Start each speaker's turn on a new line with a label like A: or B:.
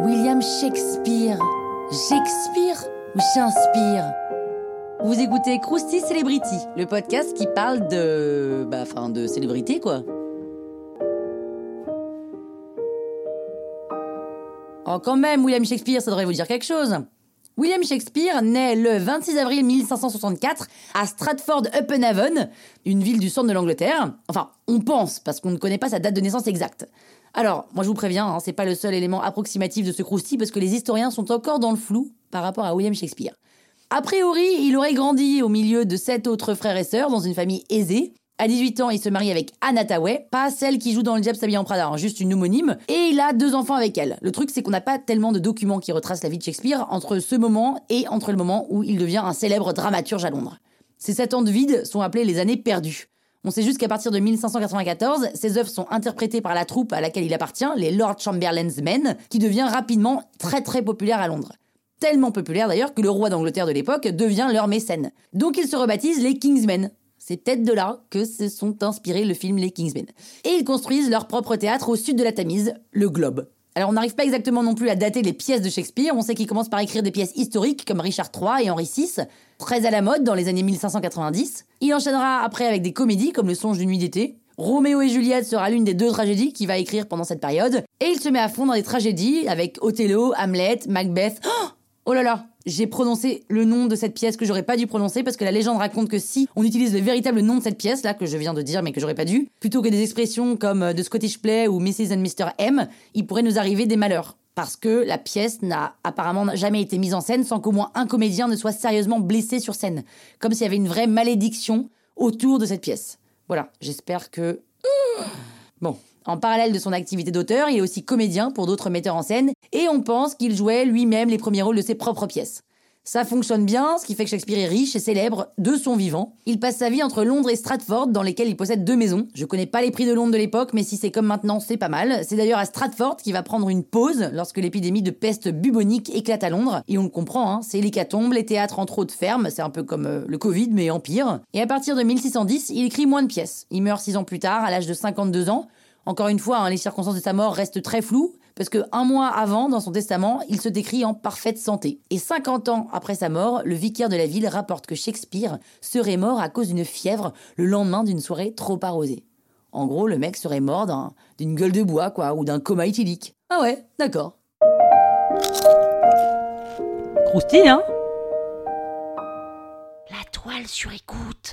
A: William Shakespeare. Shakespeare ou Shakespeare? Vous écoutez Krusty Celebrity, le podcast qui parle de. Bah, enfin, de célébrité quoi. Oh, quand même, William Shakespeare, ça devrait vous dire quelque chose. William Shakespeare naît le 26 avril 1564 à Stratford-upon-Avon, une ville du centre de l'Angleterre. Enfin, on pense, parce qu'on ne connaît pas sa date de naissance exacte. Alors, moi je vous préviens, hein, c'est pas le seul élément approximatif de ce crousty, parce que les historiens sont encore dans le flou par rapport à William Shakespeare. A priori, il aurait grandi au milieu de sept autres frères et sœurs dans une famille aisée. À 18 ans, il se marie avec Anne Hathaway, pas celle qui joue dans Le Diable s'habille en Prada, hein, juste une homonyme, et il a deux enfants avec elle. Le truc, c'est qu'on n'a pas tellement de documents qui retracent la vie de Shakespeare entre ce moment et entre le moment où il devient un célèbre dramaturge à Londres. Ces sept ans de vide sont appelés les années perdues. On sait juste qu'à partir de 1594, ses œuvres sont interprétées par la troupe à laquelle il appartient, les Lord Chamberlain's Men, qui devient rapidement très très populaire à Londres. Tellement populaire d'ailleurs que le roi d'Angleterre de l'époque devient leur mécène. Donc ils se rebaptisent les Kingsmen. C'est peut-être de là que se sont inspirés le film Les Kingsmen. Et ils construisent leur propre théâtre au sud de la Tamise, le Globe. Alors on n'arrive pas exactement non plus à dater les pièces de Shakespeare, on sait qu'il commence par écrire des pièces historiques comme Richard III et Henri VI, très à la mode dans les années 1590. Il enchaînera après avec des comédies comme Le Songe d'une nuit d'été. Roméo et Juliette sera l'une des deux tragédies qu'il va écrire pendant cette période. Et il se met à fond dans des tragédies avec Othello, Hamlet, Macbeth. Oh Oh là là, j'ai prononcé le nom de cette pièce que j'aurais pas dû prononcer parce que la légende raconte que si on utilise le véritable nom de cette pièce là que je viens de dire mais que j'aurais pas dû, plutôt que des expressions comme euh, The Scottish Play ou Mrs. and Mr. M, il pourrait nous arriver des malheurs. Parce que la pièce n'a apparemment jamais été mise en scène sans qu'au moins un comédien ne soit sérieusement blessé sur scène. Comme s'il y avait une vraie malédiction autour de cette pièce. Voilà, j'espère que... Bon, en parallèle de son activité d'auteur, il est aussi comédien pour d'autres metteurs en scène, et on pense qu'il jouait lui-même les premiers rôles de ses propres pièces. Ça fonctionne bien, ce qui fait que Shakespeare est riche et célèbre de son vivant. Il passe sa vie entre Londres et Stratford, dans lesquels il possède deux maisons. Je connais pas les prix de Londres de l'époque, mais si c'est comme maintenant, c'est pas mal. C'est d'ailleurs à Stratford qu'il va prendre une pause lorsque l'épidémie de peste bubonique éclate à Londres. Et on le comprend, hein, c'est l'hécatombe, les théâtres entre autres fermes, c'est un peu comme euh, le Covid, mais en pire. Et à partir de 1610, il écrit moins de pièces. Il meurt six ans plus tard, à l'âge de 52 ans. Encore une fois, hein, les circonstances de sa mort restent très floues, parce que un mois avant, dans son testament, il se décrit en parfaite santé. Et 50 ans après sa mort, le vicaire de la ville rapporte que Shakespeare serait mort à cause d'une fièvre le lendemain d'une soirée trop arrosée. En gros, le mec serait mort d'une gueule de bois, quoi, ou d'un coma éthylique. Ah ouais, d'accord. Croustille, hein?
B: La toile sur écoute.